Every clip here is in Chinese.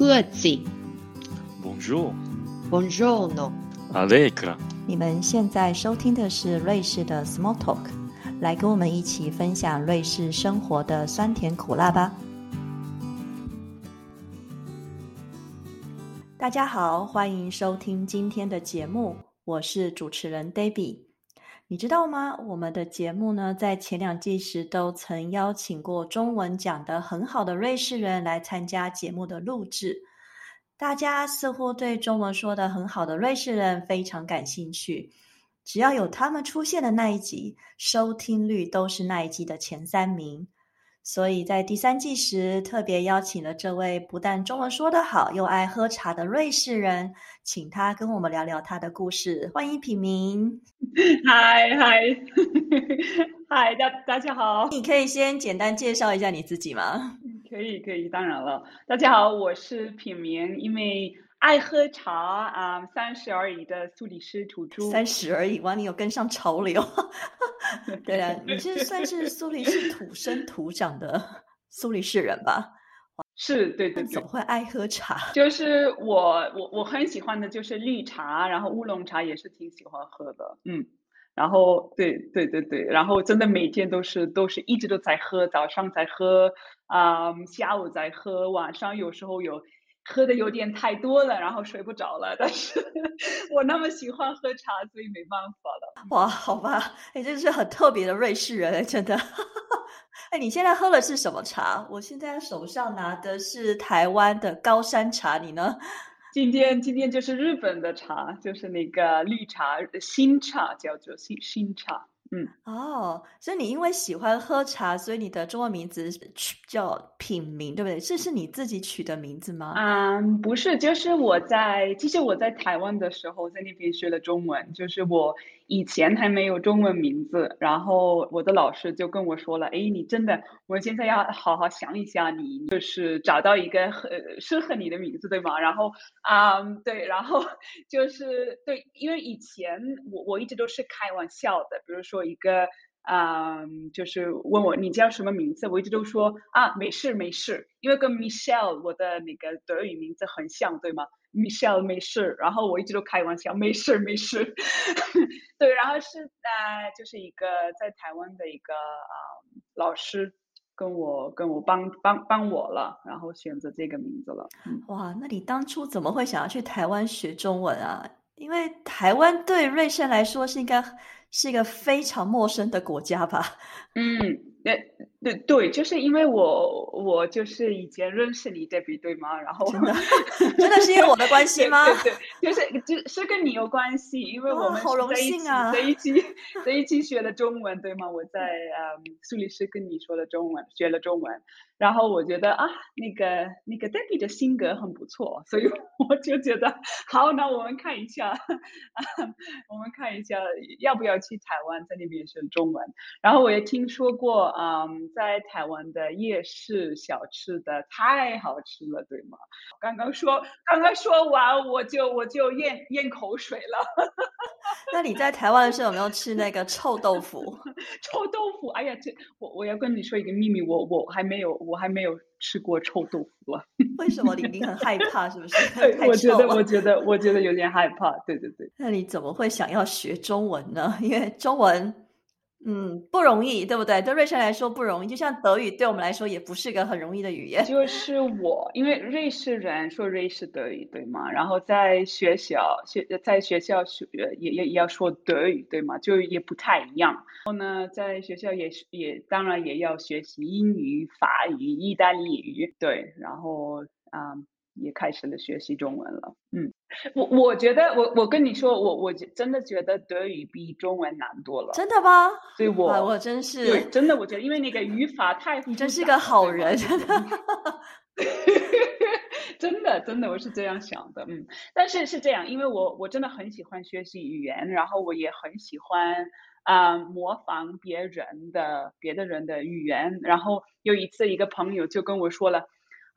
各自 Bonjour, Buongiorno。Allegra. 你们现在收听的是瑞士的 Small Talk，来跟我们一起分享瑞士生活的酸甜苦辣吧。大家好，欢迎收听今天的节目，我是主持人 Debbie。你知道吗？我们的节目呢，在前两季时都曾邀请过中文讲得很好的瑞士人来参加节目的录制。大家似乎对中文说得很好的瑞士人非常感兴趣，只要有他们出现的那一集，收听率都是那一季的前三名。所以在第三季时，特别邀请了这位不但中文说得好，又爱喝茶的瑞士人，请他跟我们聊聊他的故事。欢迎品明，嗨嗨 嗨，大大家好，你可以先简单介绍一下你自己吗？可以可以，当然了，大家好，我是品明，因为爱喝茶啊，三十而已的苏黎世土著，三十而已，哇，你有跟上潮流。对啊，你是 算是苏黎世土生土长的苏黎世人吧？是，对对对怎么，会爱喝茶？就是我我我很喜欢的就是绿茶，然后乌龙茶也是挺喜欢喝的，嗯。然后，对对对对，然后真的每天都是都是一直都在喝，早上在喝，啊、下午在喝，晚上有时候有喝的有点太多了，然后睡不着了。但是我那么喜欢喝茶，所以没办法了。哇，好吧，你真是很特别的瑞士人，真的。哎，你现在喝的是什么茶？我现在手上拿的是台湾的高山茶，你呢？今天今天就是日本的茶，就是那个绿茶，新茶叫做新新茶。嗯，哦，所以你因为喜欢喝茶，所以你的中文名字取叫品名，对不对？这是你自己取的名字吗？嗯，不是，就是我在，其实我在台湾的时候，在那边学了中文，就是我以前还没有中文名字，然后我的老师就跟我说了，哎，你真的，我现在要好好想一下你，就是找到一个很适合你的名字，对吗？然后，啊、对，然后 就是对，因为以前我我一直都是开玩笑的，比如说一个。嗯，就是问我你叫什么名字，我一直都说啊，没事没事，因为跟 Michelle 我的那个德语名字很像，对吗？Michelle 没事，然后我一直都开玩笑，没事没事。对，然后是呃，就是一个在台湾的一个啊、老师跟我跟我帮帮帮我了，然后选择这个名字了。哇，那你当初怎么会想要去台湾学中文啊？因为台湾对瑞士来说是应该是一个非常陌生的国家吧？嗯，对对对，就是因为我我就是以前认识你 Debbie 对吗？然后真的 真的是因为我的关系吗？对对，对就是就是跟你有关系，因为我们好荣是在一起幸啊在一起在一起学了中文，对吗？我在嗯苏黎世跟你说了中文，学了中文，然后我觉得啊，那个那个 Debbie 的性格很不错，所以我就觉得好，那我们看一下，我们看一下要不要去台湾，在那边学中文。然后我也听说过，嗯，在台湾的夜市小吃的太好吃了，对吗？刚刚说刚刚说完，我就我就咽咽口水了。那你在台湾的时候有没有吃那个臭豆腐？臭豆腐，哎呀，这我我要跟你说一个秘密，我我还没有我还没有吃过臭豆腐了。为什么你你很害怕？是不是？对，我觉得我觉得我觉得有点害怕。对对对。那你怎么会想要学中文呢？因为中文，嗯，不容易，对不对？对瑞士来说不容易，就像德语对我们来说也不是一个很容易的语言。就是我，因为瑞士人说瑞士德语，对吗？然后在学校学在学校学也也也要说德语，对吗？就也不太一样。然后呢，在学校也是也当然也要学习英语、法语、意大利语，对，然后啊、也开始了学习中文了。嗯，我我觉得我我跟你说，我我觉真的觉得德语比中文难多了。真的吗？所以我哇我真对是，真的我觉得，因为那个语法太你真是个好人，真的。真的，真的，我是这样想的，嗯，但是是这样，因为我我真的很喜欢学习语言，然后我也很喜欢啊、模仿别人的别的人的语言，然后有一次一个朋友就跟我说了，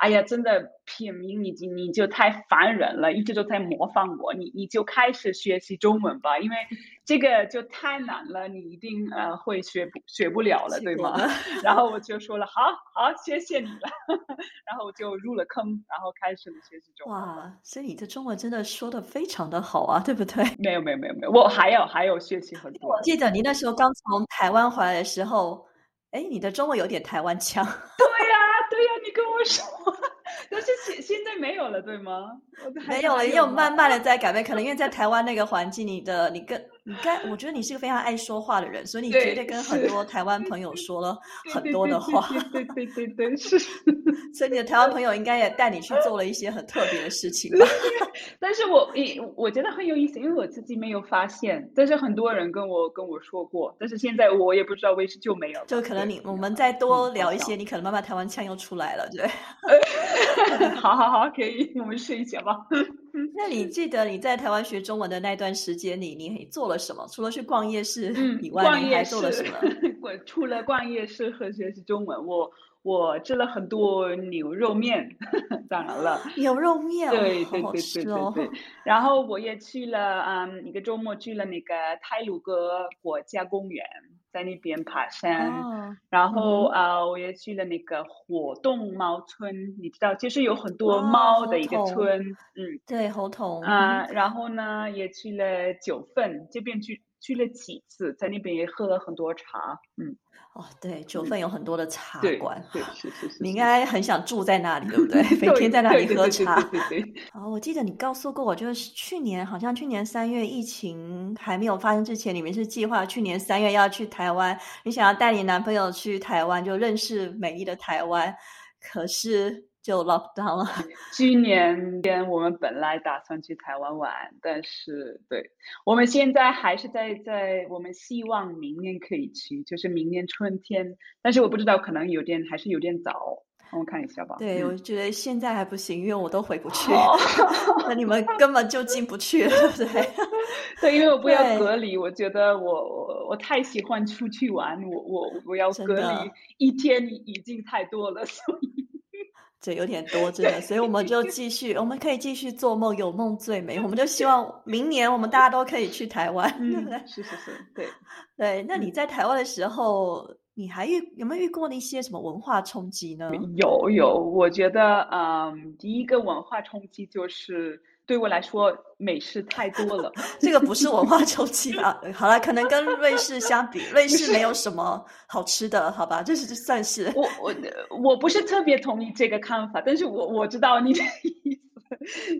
哎呀，真的品名你你就太烦人了，一直都在模仿我，你你就开始学习中文吧，因为这个就太难了，你一定呃会学不学不了了，对吗？然后我就说了，好好，谢谢你了，然后我就入了坑，然后开始了学习中文。哇，所以你的中文真的说的非常的好啊，对不对？没有没有没有没有，我还有还有学习很多。我记得你那时候刚从台湾回来的时候，哎，你的中文有点台湾腔。对呀对呀，你跟我说。但是现现在没有了，对吗？没有了，又慢慢的 在改变。可能因为在台湾那个环境，你的你跟你该，我觉得你是个非常爱说话的人，所以你绝对跟很多台湾朋友说了很多的话。对对对对，是。所以你的台湾朋友应该也带你去做了一些很特别的事情吧？但是我也我觉得很有意思，因为我自己没有发现，但是很多人跟我跟我说过，但是现在我也不知道为什么就没有。就可能你我们再多聊一些，你可能慢慢台湾腔又出来了，对。好好好，可以，我们试一下吧。那你记得你在台湾学中文的那段时间里，你做了什么？除了去逛夜市以外，你还做了什么？我除了逛夜市和学习中文，我我吃了很多牛肉面，当然了，牛肉面，对对对对对对。然后我也去了，嗯，一个周末去了那个泰鲁格国家公园。在那边爬山，然后啊，我也去了那个活动猫村，你知道，就是有很多猫的一个村，嗯，对，猴头啊，然后呢，也去了九份这边去去了几次，在那边也喝了很多茶，嗯。哦，对，九份有很多的茶馆，对，是是是，你应该很想住在那里，对不对？每天在那里喝茶。对对对。哦，我记得你告诉过我，就是去年好像去年三月疫情还没有发生之前，你们是计划去年三月要去台湾，你想要带你男朋友去台湾，就认识美丽的台湾，可是。就 lock down 了。去年边我们本来打算去台湾玩，但是对，我们现在还是在在，我们希望明年可以去，就是明年春天。但是我不知道，可能有点还是有点早，让我看一下吧。对，我觉得现在还不行，因为我都回不去，那你们根本就进不去，对不对？对，因为我不要隔离，我觉得我我我太喜欢出去玩，我我我要隔离一天已经太多了，所以。这有点多，真的，所以我们就继续，我们可以继续做梦，有梦最美。我们就希望明年我们大家都可以去台湾，对不对？是是是，对对。那你在台湾的时候，你还遇有没有遇过那些什么文化冲击呢？有有，我觉得，嗯，第一个文化冲击就是。对我来说，美食太多了。这个不是文化冲击吧？好了，可能跟瑞士相比，瑞士没有什么好吃的，好吧？这是算是我我我不是特别同意这个看法，但是我我知道你的意思，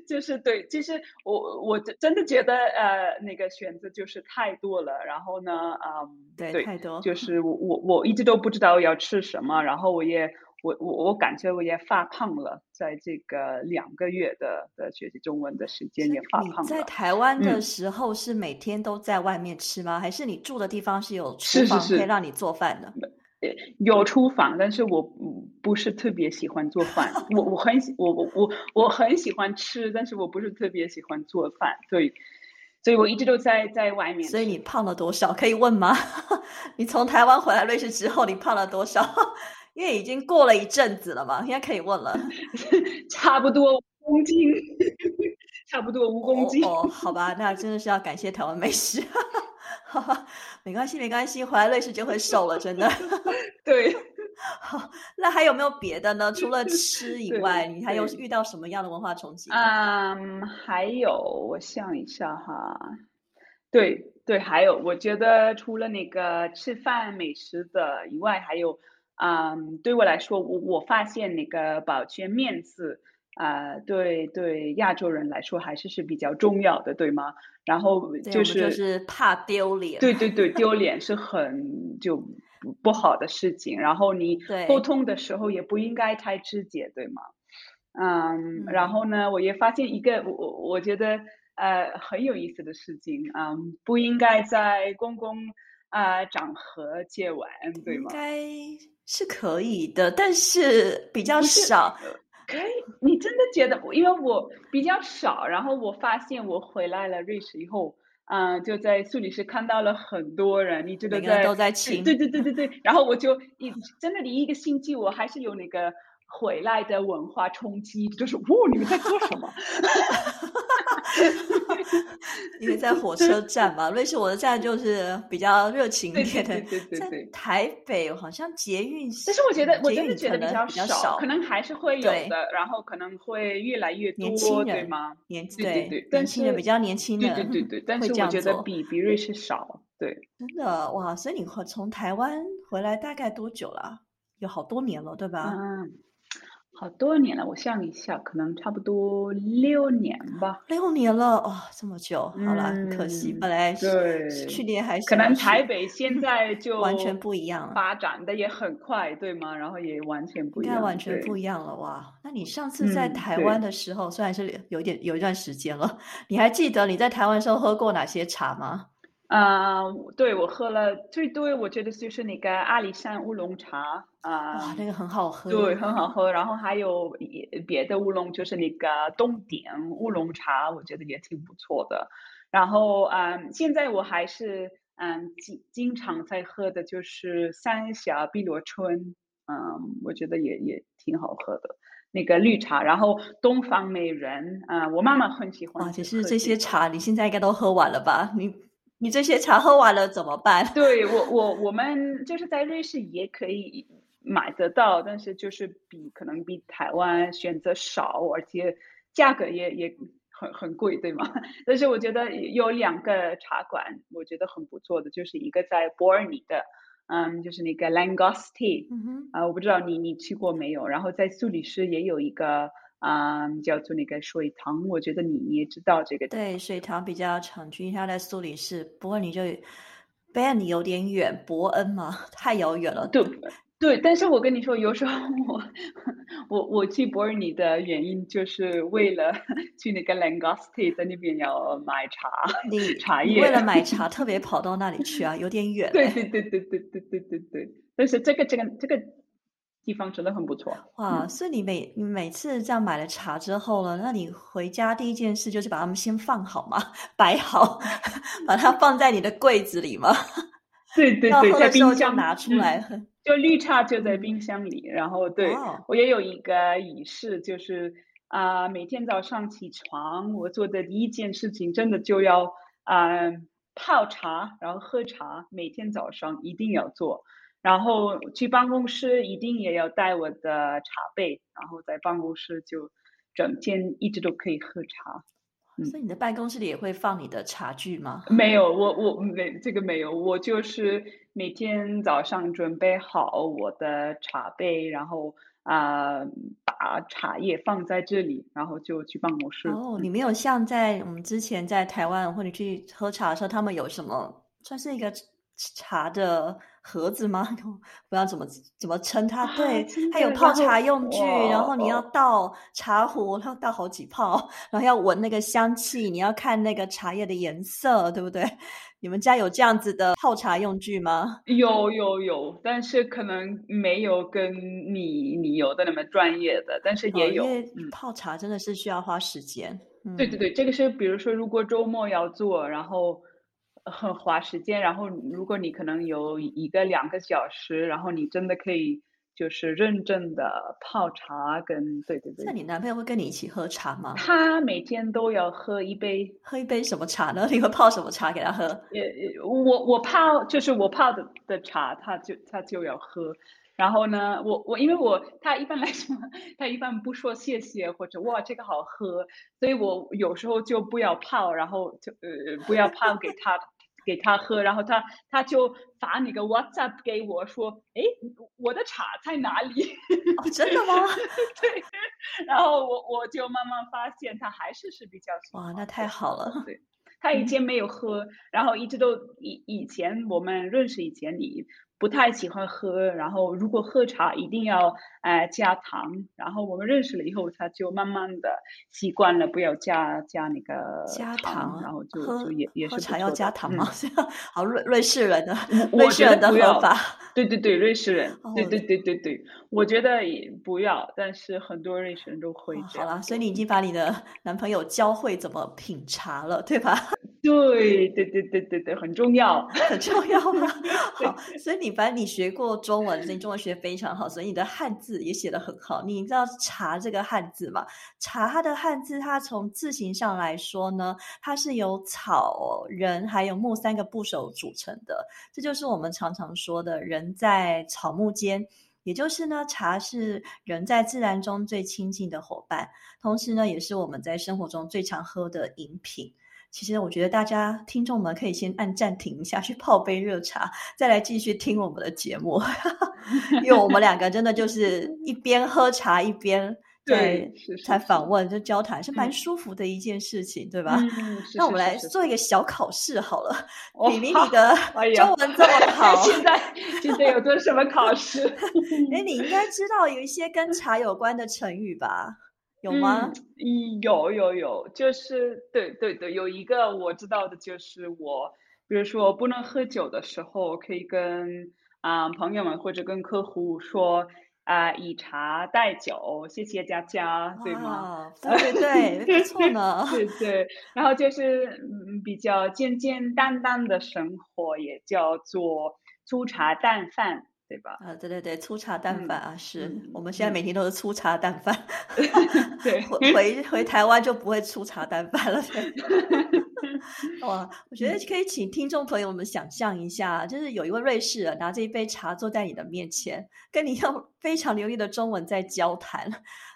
就是对，其实我我真的觉得呃，那个选择就是太多了。然后呢，嗯，对，太多，就是我 我我一直都不知道要吃什么，然后我也。我我我感觉我也发胖了，在这个两个月的的学习中文的时间也发胖了。在台湾的时候是每天都在外面吃吗？还是你住的地方是有厨房可以让你做饭的？有厨房，但是我不是特别喜欢做饭。我我很喜我我我我很喜欢吃，但是我不是特别喜欢做饭，所以所以我一直都在在外面。所以你胖了多少？可以问吗？你从台湾回来瑞士之后，你胖了多少？因为已经过了一阵子了嘛，应该可以问了。差不多五公斤，差不多五公斤。哦，好吧，那真的是要感谢台湾美食。没关系，没关系，回来瑞士就会瘦了，真的。对。好，那还有没有别的呢？除了吃以外，你还有遇到什么样的文化冲击？嗯，还有，我想一下哈。对对，还有，我觉得除了那个吃饭美食的以外，还有。嗯，对我来说，我我发现那个保全面子啊，对对，亚洲人来说还是是比较重要的，对吗？然后就是就是怕丢脸，对对对，丢脸是很就不好的事情。然后你沟通的时候也不应该太直接，对吗？嗯，然后呢，我也发现一个我我觉得呃很有意思的事情啊，不应该在公共啊场合接吻，对吗？应该。是可以的，但是比较少。可以，你真的觉得？因为我比较少，然后我发现我回来了瑞士以后，嗯，就在苏黎世看到了很多人，你这个在都在请，对对对对对。然后我就一真的，第一个星期我还是有那个回来的文化冲击，就是哇，你们在做什么？因为在火车站嘛，瑞士火车站就是比较热情一点的。对对对台北好像捷运，但是我觉得我真的觉得比较少，可能还是会有的，然后可能会越来越多，对吗？年对对对，年轻人比较年轻的，对对对对，但是我觉得比比瑞士少，对，真的哇！所以你从台湾回来大概多久了？有好多年了，对吧？嗯。好多年了，我想一下，可能差不多六年吧。六年了，哦，这么久，好了，可惜，本来对去年还可能台北现在就 完全不一样了，发展的也很快，对吗？然后也完全不一样，完全不一样了哇！那你上次在台湾的时候，虽然是有点有一段时间了，你还记得你在台湾时候喝过哪些茶吗？啊，对我喝了最多，我觉得就是那个阿里山乌龙茶啊，哇，那个很好喝，对，很好喝。然后还有别的乌龙，就是那个东点乌龙茶，我觉得也挺不错的。然后嗯，现在我还是嗯经经常在喝的就是三峡碧螺春，嗯，我觉得也也挺好喝的那个绿茶。然后东方美人，啊，我妈妈很喜欢。啊，其实这些茶你现在应该都喝完了吧？你。你这些茶喝完了怎么办？对我，我我们就是在瑞士也可以买得到，但是就是比可能比台湾选择少，而且价格也也很很贵，对吗？但是我觉得有两个茶馆，我觉得很不错的，就是一个在伯尔尼的，嗯，就是那个 Langosti，啊，我不知道你你去过没有？然后在苏黎世也有一个。啊，叫做那个水塘，我觉得你你也知道这个。对，水塘比较常去，它在苏黎世，不过你就贝恩你有点远，伯恩嘛，太遥远了。对，对，但是我跟你说，有时候我我我去伯尔尼的原因，就是为了 去那个 Langosti 在那边要买茶，你茶叶为了买茶特别跑到那里去啊，有点远。对对对对对对对对对，但是这个这个这个。地方真的很不错哇！所以你每你每次这样买了茶之后呢，那你回家第一件事就是把它们先放好嘛，摆好，把它放在你的柜子里嘛。对对对，在冰箱拿出来。就绿茶就在冰箱里，然后对我也有一个仪式，就是啊，每天早上起床，我做的第一件事情，真的就要啊泡茶，然后喝茶，每天早上一定要做。然后去办公室一定也要带我的茶杯，然后在办公室就整天一直都可以喝茶。所以你的办公室里也会放你的茶具吗？没有，我我没这个没有，我就是每天早上准备好我的茶杯，然后啊把茶叶放在这里，然后就去办公室。哦，你没有像在我们之前在台湾或者去喝茶的时候，他们有什么算是一个茶的。盒子吗？不知道怎么怎么称它。对，它有泡茶用具，然后你要倒茶壶，要倒好几泡，然后要闻那个香气，你要看那个茶叶的颜色，对不对？你们家有这样子的泡茶用具吗？有有有，但是可能没有跟你你有的那么专业的，但是也有。因为泡茶真的是需要花时间。对对对，这个是比如说，如果周末要做，然后。很花时间，然后如果你可能有一个两个小时，然后你真的可以就是认真的泡茶，跟对对对。那你男朋友会跟你一起喝茶吗？他每天都要喝一杯，喝一杯什么茶呢？你会泡什么茶给他喝？呃，我我泡就是我泡的的茶，他就他就要喝。然后呢，我我因为我他一般来说，他一般不说谢谢或者哇这个好喝，所以我有时候就不要泡，然后就呃不要泡给他。给他喝，然后他他就发那个 WhatsApp 给我说：“哎，我的茶在哪里？”真的吗？对。然后我我就慢慢发现他还是是比较哇，那太好了。对，他 以前没有喝，然后一直都以以前我们认识以前你。不太喜欢喝，然后如果喝茶一定要呃加糖，然后我们认识了以后，他就慢慢的习惯了不要加加那个加糖，然后就就也也是喝茶要加糖吗？好瑞瑞士人的 瑞士人的喝法，对对对，瑞士人，对对对对对，我觉得也不要，但是很多瑞士人都会。好了，所以你已经把你的男朋友教会怎么品茶了，对吧？对对对对对对，很重要，很重要吗？好，所以你反正你学过中文，你中文学非常好，所以你的汉字也写得很好。你知道“茶”这个汉字吗？“茶”它的汉字，它从字形上来说呢，它是由草、人还有木三个部首组成的。这就是我们常常说的“人在草木间”，也就是呢，茶是人在自然中最亲近的伙伴，同时呢，也是我们在生活中最常喝的饮品。其实我觉得大家听众们可以先按暂停一下，去泡杯热茶，再来继续听我们的节目。因为我们两个真的就是一边喝茶一边 对才访问，就交谈，是蛮舒服的一件事情，对吧？那我们来做一个小考试好了。比比你的中文这么好，现在现在有做什么考试？哎，你应该知道有一些跟茶有关的成语吧？有吗？嗯有有有，就是对对对，有一个我知道的，就是我，比如说不能喝酒的时候，可以跟啊朋友们或者跟客户说啊以茶代酒，谢谢佳佳，对吗？对对对，不错呢。对对，然后就是嗯比较简简单单的生活，也叫做粗茶淡饭。对吧？啊，对对对，粗茶淡饭啊，是我们现在每天都是粗茶淡饭。对，回回台湾就不会粗茶淡饭了。哇，我觉得可以请听众朋友们想象一下，就是有一位瑞士人拿着一杯茶坐在你的面前，跟你用非常流利的中文在交谈，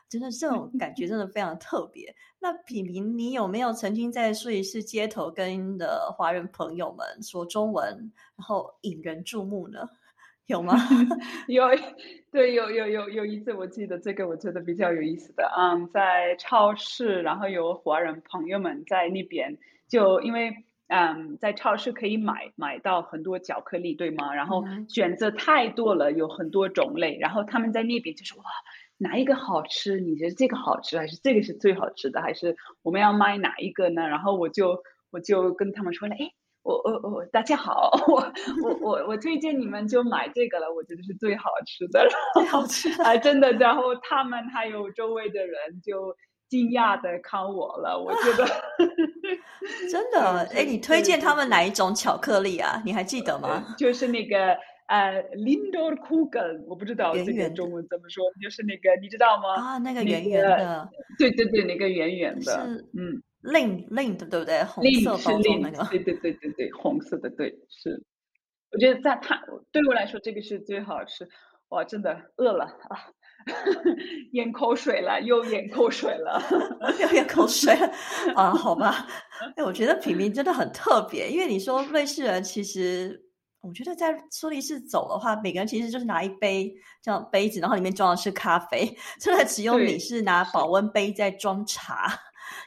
真的这种感觉真的非常特别。那品明，你有没有曾经在瑞士街头跟的华人朋友们说中文，然后引人注目呢？有吗？有，对，有有有有一次，我记得这个，我觉得比较有意思的，嗯，在超市，然后有华人朋友们在那边，就因为，嗯，在超市可以买买到很多巧克力，对吗？然后选择太多了，有很多种类，然后他们在那边就说，哇，哪一个好吃？你觉得这个好吃，还是这个是最好吃的？还是我们要买哪一个呢？然后我就我就跟他们说了，哎。我我我，大家好，我我我我推荐你们就买这个了，我觉得是最好吃的，最好吃 啊，真的。然后他们还有周围的人就惊讶的看我了，我觉得 真的。哎，你推荐他们哪一种巧克力啊？你还记得吗？就是那个呃，Lindor Kugeln，我不知道这个中文怎么说，就是那个你知道吗？啊，那个圆圆的，对对对，那个圆圆的，嗯。令令的对不对？红色包装那个，对对对对对，红色的对是。我觉得在它对我来说，这个是最好吃。哇，真的饿了啊，咽口水了，又咽 口水了，又咽口水了啊？好吧，哎，我觉得品名真的很特别，因为你说瑞士人，其实我觉得在苏黎世走的话，每个人其实就是拿一杯这样杯子，然后里面装的是咖啡，真的只有你是拿保温杯在装茶。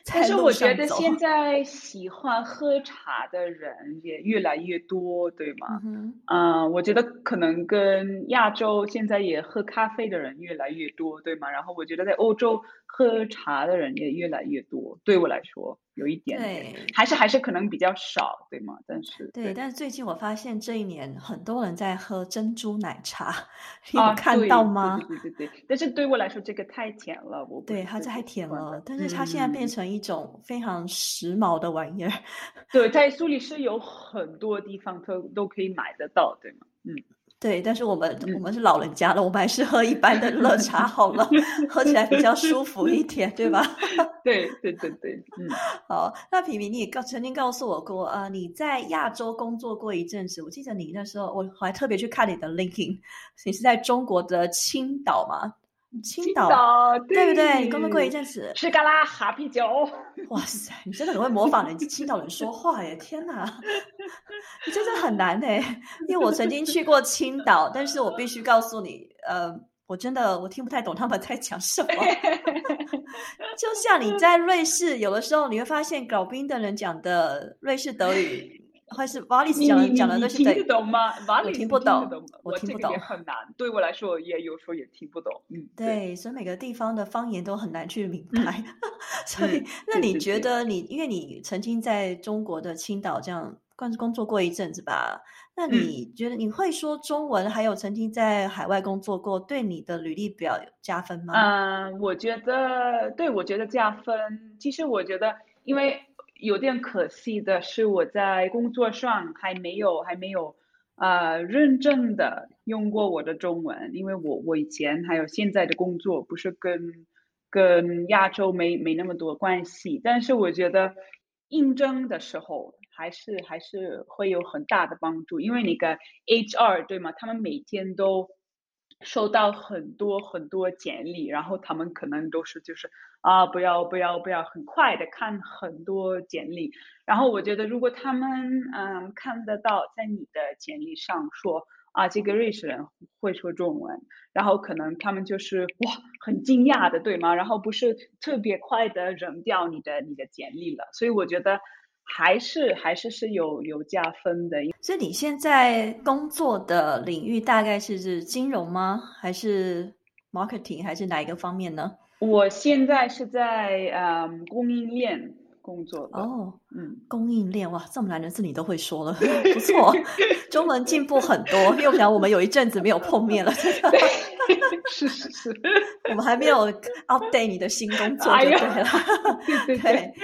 但是我觉得现在喜欢喝茶的人也越来越多，对吗？嗯，我觉得可能跟亚洲现在也喝咖啡的人越来越多，对吗？然后我觉得在欧洲喝茶的人也越来越多，对我来说。有一点，对，还是还是可能比较少，对吗？但是对，但是最近我发现这一年很多人在喝珍珠奶茶，有看到吗？对对对，但是对我来说这个太甜了，我对它太甜了，但是它现在变成一种非常时髦的玩意儿。对，在苏黎世有很多地方都都可以买得到，对吗？嗯。对，但是我们我们是老人家了，我们还是喝一般的热茶好了，喝起来比较舒服一点，对吧？对对对对，嗯。好，那平平，你也告曾经告诉我过呃，你在亚洲工作过一阵子，我记得你那时候我还特别去看你的 LinkedIn，你是在中国的青岛吗？青岛对不对？你工作过一阵子，吃嘎啦哈啤酒。哇塞，你真的很会模仿人青岛人说话耶！天哪，你真的很难哎。因为我曾经去过青岛，但是我必须告诉你，呃，我真的我听不太懂他们在讲什么。就像你在瑞士，有的时候你会发现搞冰的人讲的瑞士德语。或是瓦里斯讲的讲的那些，听得懂吗？瓦里听不懂，我听不懂，很难。对我来说，也有时候也听不懂。嗯，对，所以每个地方的方言都很难去明白。所以，那你觉得你，因为你曾经在中国的青岛这样工工作过一阵子吧？那你觉得你会说中文，还有曾经在海外工作过，对你的履历表有加分吗？嗯，我觉得，对我觉得加分。其实我觉得，因为。有点可惜的是，我在工作上还没有还没有呃认真的用过我的中文，因为我我以前还有现在的工作不是跟跟亚洲没没那么多关系，但是我觉得应征的时候还是还是会有很大的帮助，因为那个 HR 对吗？他们每天都。收到很多很多简历，然后他们可能都是就是啊，不要不要不要，很快的看很多简历。然后我觉得，如果他们嗯看得到在你的简历上说啊，这个瑞士人会说中文，然后可能他们就是哇很惊讶的，对吗？然后不是特别快的扔掉你的你的简历了。所以我觉得。还是还是是有有加分的，所以你现在工作的领域大概是是金融吗？还是 marketing 还是哪一个方面呢？我现在是在嗯供应链工作的哦，嗯，供应链哇，这么难的字你都会说了，不错，中文进步很多。因为我想我们有一阵子没有碰面了，是是是，我们还没有 update 你的新工作就对了，对对。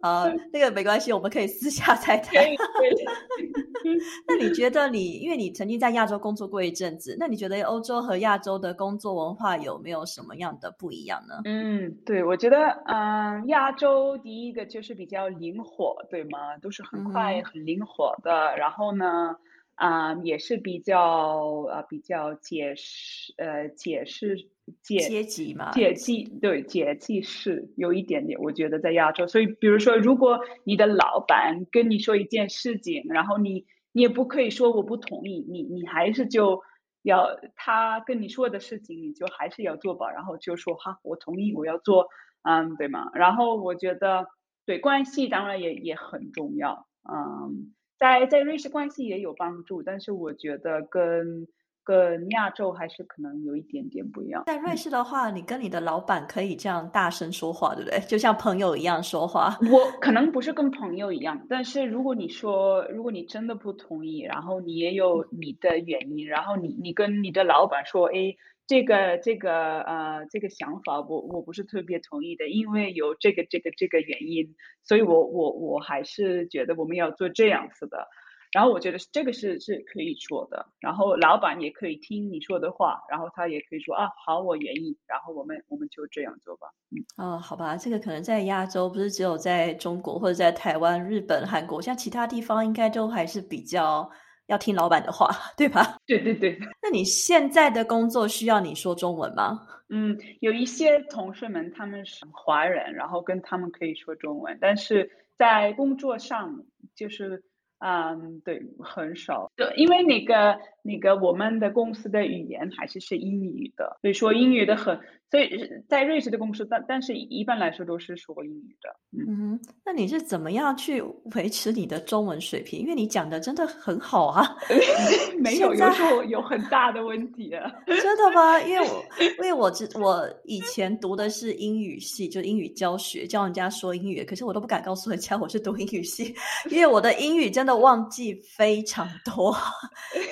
啊，那个没关系，我们可以私下再谈。那你觉得你，因为你曾经在亚洲工作过一阵子，那你觉得欧洲和亚洲的工作文化有没有什么样的不一样呢？嗯，对，我觉得，嗯，亚洲第一个就是比较灵活，对吗？都是很快、很灵活的。然后呢？啊，也是比较呃比较解释呃解释解阶级嘛，阶级对阶级是有一点点，我觉得在亚洲，所以比如说，如果你的老板跟你说一件事情，然后你你也不可以说我不同意，你你还是就要他跟你说的事情，你就还是要做吧，然后就说哈，我同意，我要做，嗯，对吗？然后我觉得对关系当然也也很重要，嗯。在在瑞士关系也有帮助，但是我觉得跟跟亚洲还是可能有一点点不一样。在瑞士的话，你跟你的老板可以这样大声说话，对不对？就像朋友一样说话。我可能不是跟朋友一样，但是如果你说，如果你真的不同意，然后你也有你的原因，然后你你跟你的老板说，哎。这个这个呃这个想法我我不是特别同意的，因为有这个这个这个原因，所以我我我还是觉得我们要做这样子的。然后我觉得这个是是可以说的，然后老板也可以听你说的话，然后他也可以说啊好我愿意，然后我们我们就这样做吧。嗯哦好吧，这个可能在亚洲不是只有在中国或者在台湾、日本、韩国，像其他地方应该都还是比较。要听老板的话，对吧？对对对。那你现在的工作需要你说中文吗？嗯，有一些同事们他们是华人，然后跟他们可以说中文，但是在工作上就是。嗯，对，很少。对，因为那个那个我们的公司的语言还是是英语的，所以说英语的很，所以在瑞士的公司，但但是一般来说都是说英语的。嗯，那你是怎么样去维持你的中文水平？因为你讲的真的很好啊。没有，有时候有很大的问题啊。真的吗？因为我 因为我之我以前读的是英语系，就英语教学，教人家说英语，可是我都不敢告诉人家我是读英语系，因为我的英语真。的忘记非常多，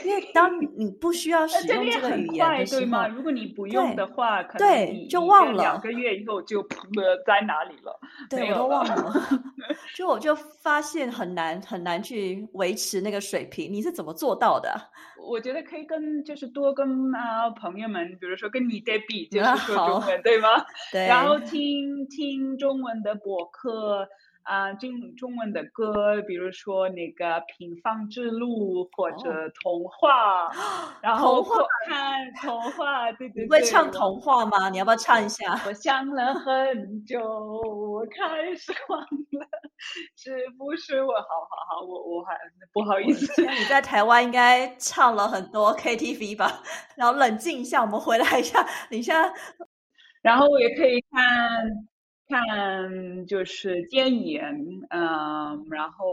因为当 你不需要使用这个语言的时候，如果你不用的话，对，就忘了两个月以后就呃在哪里了，对我都忘了。就我就发现很难很难去维持那个水平，你是怎么做到的？我觉得可以跟就是多跟啊朋友们，比如说跟你在比，就是说中文对吗？对，然后听听中文的博客。啊，中中文的歌，比如说那个《平凡之路》或者童话，然后看童话，对对对。会唱童话吗？你要不要唱一下？我想了很久，我开始忘了，是不是我？好好好，我我还不好意思。你在台湾应该唱了很多 KTV 吧？然后冷静一下，我们回来一下。你现在，然后我也可以看。看就是电影，嗯，然后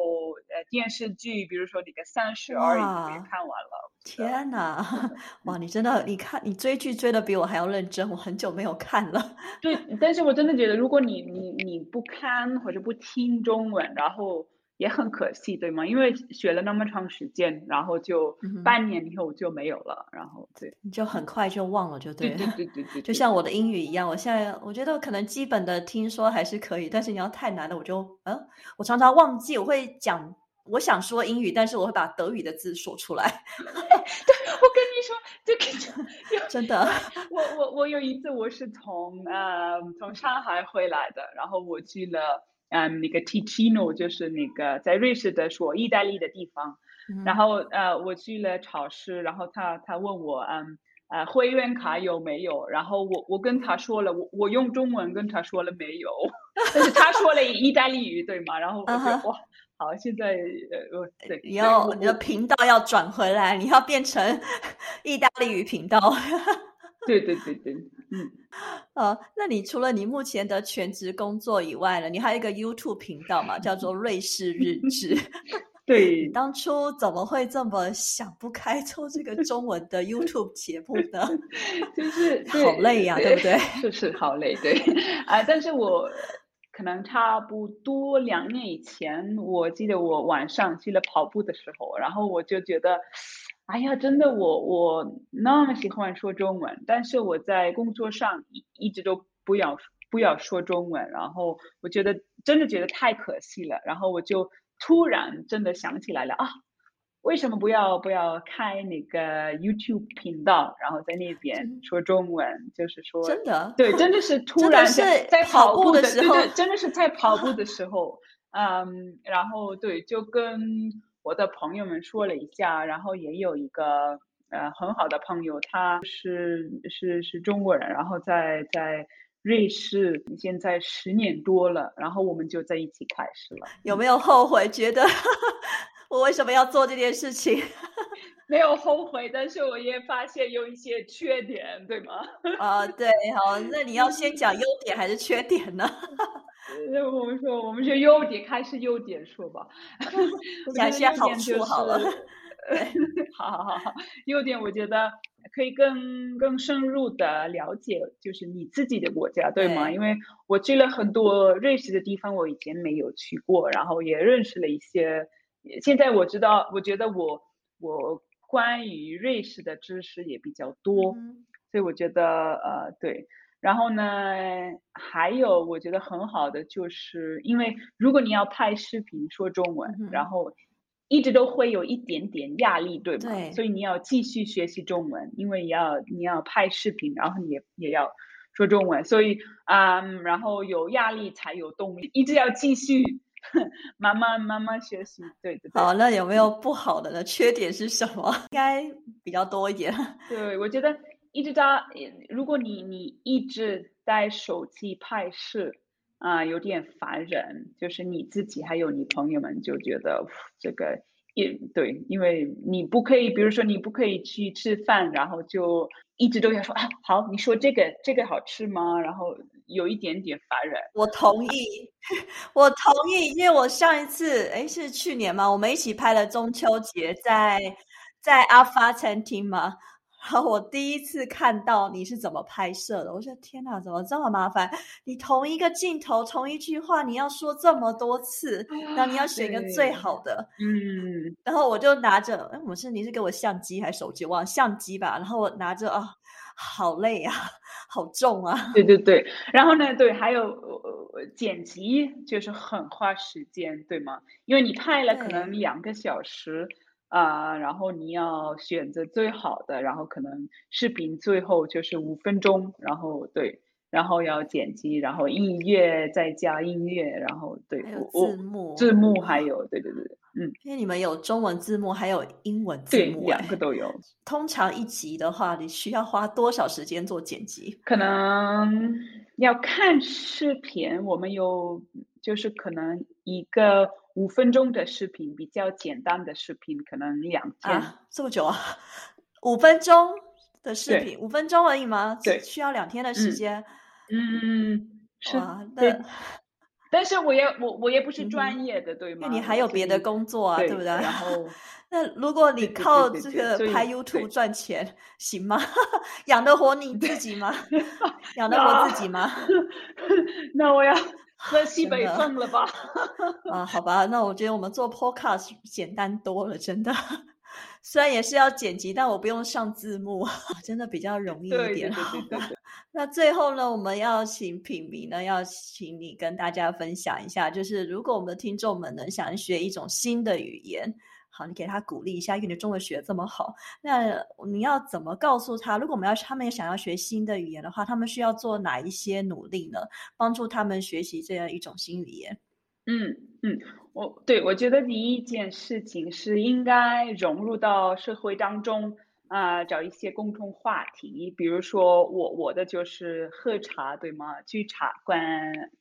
呃电视剧，比如说那个《三十而已》也看完了。天哪，哇！你真的，你看你追剧追的比我还要认真，我很久没有看了。对，但是我真的觉得，如果你你你不看或者不听中文，然后也很可惜，对吗？因为学了那么长时间，然后就半年以后就没有了，然后对，你就很快就忘了，就对，对对对对，就像我的英语一样，我现在我觉得可能基本的听说还是可以，但是你要太难了，我就嗯，我常常忘记，我会讲我想说英语，但是我会把德语的字说出来。对，我跟你说，这个真的，我我我有一次我是从呃从上海回来的，然后我去了。嗯，那个 Ticino 就是那个在瑞士的说意大利的地方，然后呃，我去了超市，然后他他问我，嗯，呃，会员卡有没有？然后我我跟他说了，我我用中文跟他说了没有，但是他说了意大利语，对吗？然后我说哇，好，现在呃，对，你要你的频道要转回来，你要变成 意大利语频道。对对对对，嗯，呃，那你除了你目前的全职工作以外呢，你还有一个 YouTube 频道嘛，叫做瑞士日志。对，当初怎么会这么想不开做这个中文的 YouTube 节目呢？就是好累呀，对不对？是是好累，对啊。但是我可能差不多两年以前，我记得我晚上去了跑步的时候，然后我就觉得。哎呀，真的，我我那么喜欢说中文，但是我在工作上一一直都不要不要说中文，然后我觉得真的觉得太可惜了，然后我就突然真的想起来了啊，为什么不要不要开那个 YouTube 频道，然后在那边说中文，就是说真的对，真的是 突然在跑步的时候，真的是在跑步的时候，嗯，然后对，就跟。我的朋友们说了一下，然后也有一个呃很好的朋友，他是是是中国人，然后在在瑞士现在十年多了，然后我们就在一起开始了。有没有后悔？觉得我为什么要做这件事情？没有后悔，但是我也发现有一些缺点，对吗？啊，对，好，那你要先讲优点还是缺点呢？那我们说，我们说优点，开始优点说吧。讲些好处好了。好好好好，优点我觉得可以更更深入的了解，就是你自己的国家，对吗？因为我去了很多瑞士的地方，我以前没有去过，然后也认识了一些。现在我知道，我觉得我我关于瑞士的知识也比较多，所以我觉得呃对。然后呢，还有我觉得很好的，就是因为如果你要拍视频说中文，然后一直都会有一点点压力，对吗？对。所以你要继续学习中文，因为要你要拍视频，然后也也要说中文，所以啊，然后有压力才有动力，一直要继续慢慢慢慢学习。对对对。好，那有没有不好的呢？缺点是什么？应该比较多一点。对，我觉得。一直在，如果你你一直带手机拍摄，啊，有点烦人。就是你自己还有你朋友们就觉得这个也对，因为你不可以，比如说你不可以去吃饭，然后就一直都要说啊，好，你说这个这个好吃吗？然后有一点点烦人。我同意，我同意，因为我上一次哎是去年嘛，我们一起拍了中秋节，在在阿发餐厅嘛。然后我第一次看到你是怎么拍摄的，我说天哪，怎么这么麻烦？你同一个镜头，同一句话，你要说这么多次，然后你要选一个最好的。嗯，然后我就拿着，哎，我是你是给我相机还是手机？忘相机吧。然后我拿着啊，好累啊，好重啊。对对 对。然后呢，对，还有剪辑就是很花时间，对吗？因为你拍了可能两个小时。啊，然后你要选择最好的，然后可能视频最后就是五分钟，然后对，然后要剪辑，然后音乐再加音乐，然后对，字幕，字幕还有，对对对，嗯，因为你们有中文字幕，还有英文字幕，两个都有。通常一集的话，你需要花多少时间做剪辑？可能要看视频，我们有就是可能一个。五分钟的视频比较简单的视频，可能两天这么久啊？五分钟的视频，五分钟而已吗？对，需要两天的时间。嗯，是对。但是我也我我也不是专业的，对吗？那你还有别的工作啊，对不对？然 后，那如果你靠这个拍 YouTube 赚钱，行吗？养得活你自己吗？养得活自己吗？那我要。喝西北风了吧？啊，好吧，那我觉得我们做 podcast 简单多了，真的。虽然也是要剪辑，但我不用上字幕，真的比较容易一点。那最后呢，我们要请品明呢，要请你跟大家分享一下，就是如果我们的听众们呢想学一种新的语言，好，你给他鼓励一下，因为你中文学这么好，那你要怎么告诉他？如果我们要他们也想要学新的语言的话，他们需要做哪一些努力呢？帮助他们学习这样一种新语言？嗯嗯，我对我觉得第一件事情是应该融入到社会当中啊，找一些共同话题，比如说我我的就是喝茶对吗？去茶馆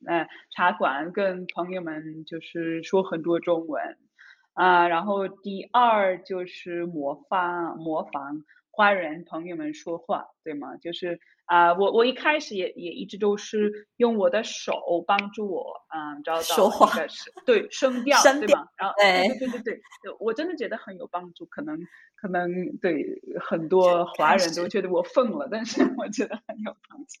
呃茶馆跟朋友们就是说很多中文啊，然后第二就是模仿模仿华人朋友们说话对吗？就是。啊，我我一开始也也一直都是用我的手帮助我，嗯，找到那个是对声调，对吧？然后对对对对，我真的觉得很有帮助。可能可能对很多华人都觉得我疯了，但是我觉得很有帮助。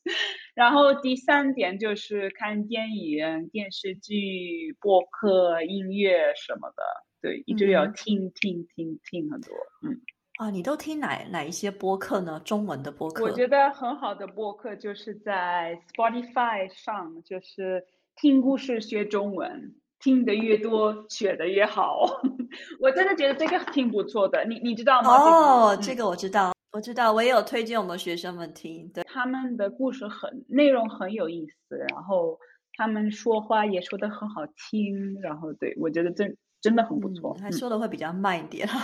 然后第三点就是看电影、电视剧、播客、音乐什么的，对，一直要听听听听很多，嗯。啊，你都听哪哪一些播客呢？中文的播客？我觉得很好的播客就是在 Spotify 上，就是听故事学中文，听得越多学的越好。我真的觉得这个挺不错的，你你知道吗？哦，这个我知道，我知道，我也有推荐我们学生们听。对，他们的故事很内容很有意思，然后他们说话也说的很好听，然后对我觉得真真的很不错，他说的会比较慢一点。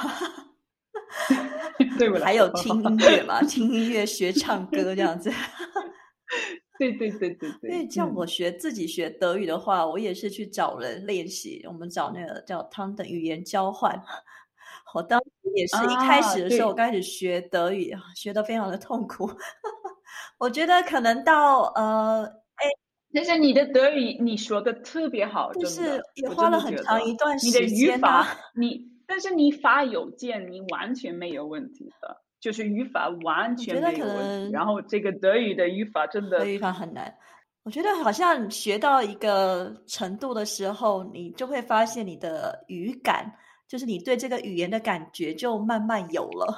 对不？还有听音乐嘛？听音乐学唱歌这样子。对对对对对。因为像我学自己学德语的话，我也是去找人练习。我们找那个叫汤的语言交换。我当时也是一开始的时候，我开始学德语，学的非常的痛苦。我觉得可能到呃，哎，但是你的德语你说的特别好，就是也花了很长一段时间吧。你。但是你发邮件，你完全没有问题的，就是语法完全没有问题。然后这个德语的语法真的，语法很难。我觉得好像学到一个程度的时候，你就会发现你的语感，就是你对这个语言的感觉就慢慢有了。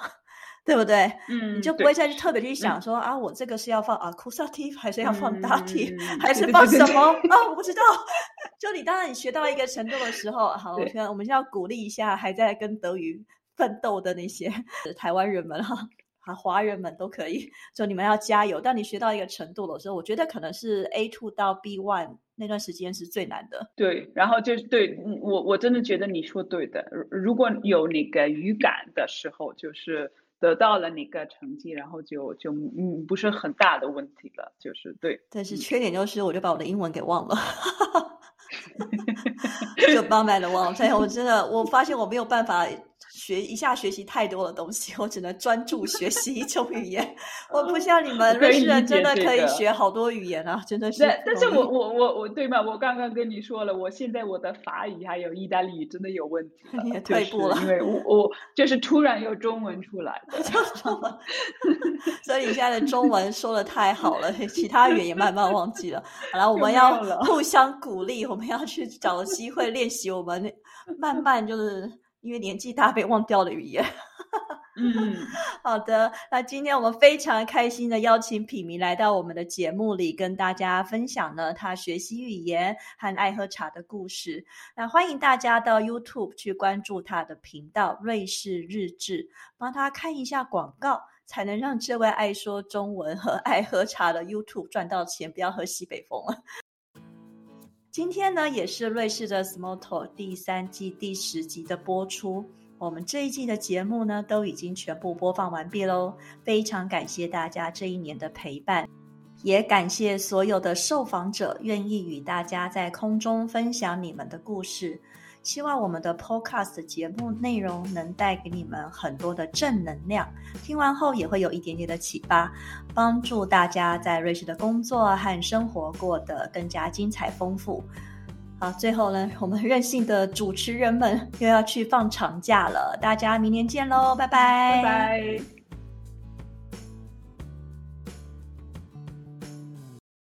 对不对？嗯，你就不会再去特别去想说啊，我这个是要放啊 accusative 还是要放 dative 还是放什么啊？我不知道。就你当然你学到一个程度的时候，好，我觉得我们要鼓励一下还在跟德语奋斗的那些台湾人们哈，啊，华人们都可以，就你们要加油。当你学到一个程度的时候，我觉得可能是 A two 到 B one 那段时间是最难的。对，然后就是对我我真的觉得你说对的。如果有那个语感的时候，就是。得到了那个成绩，然后就就嗯不是很大的问题了，就是对。但是缺点就是，我就把我的英文给忘了，就慢慢的忘了。所以我真的我发现我没有办法。学一下学习太多的东西，我只能专注学习一种语言。我不像你们瑞士人，真的可以学好多语言啊，真的是。但是我我我我对吗？我刚刚跟你说了，我现在我的法语还有意大利语真的有问题，你也退步了，因为我我就是突然有中文出来的，所以你现在的中文说的太好了，其他语言也慢慢忘记了。好了，我们要互相鼓励，我们要去找机会练习，我们慢慢就是。因为年纪大被忘掉的语言。嗯，好的。那今天我们非常开心的邀请品明来到我们的节目里，跟大家分享呢他学习语言和爱喝茶的故事。那欢迎大家到 YouTube 去关注他的频道“瑞士日志”，帮他看一下广告，才能让这位爱说中文和爱喝茶的 YouTube 赚到钱，不要喝西北风了。今天呢，也是瑞士的 Small Talk 第三季第十集的播出。我们这一季的节目呢，都已经全部播放完毕喽。非常感谢大家这一年的陪伴，也感谢所有的受访者愿意与大家在空中分享你们的故事。希望我们的 Podcast 节目内容能带给你们很多的正能量，听完后也会有一点点的启发，帮助大家在瑞士的工作和生活过得更加精彩丰富。好，最后呢，我们任性的主持人们又要去放长假了，大家明年见喽，拜拜，拜拜。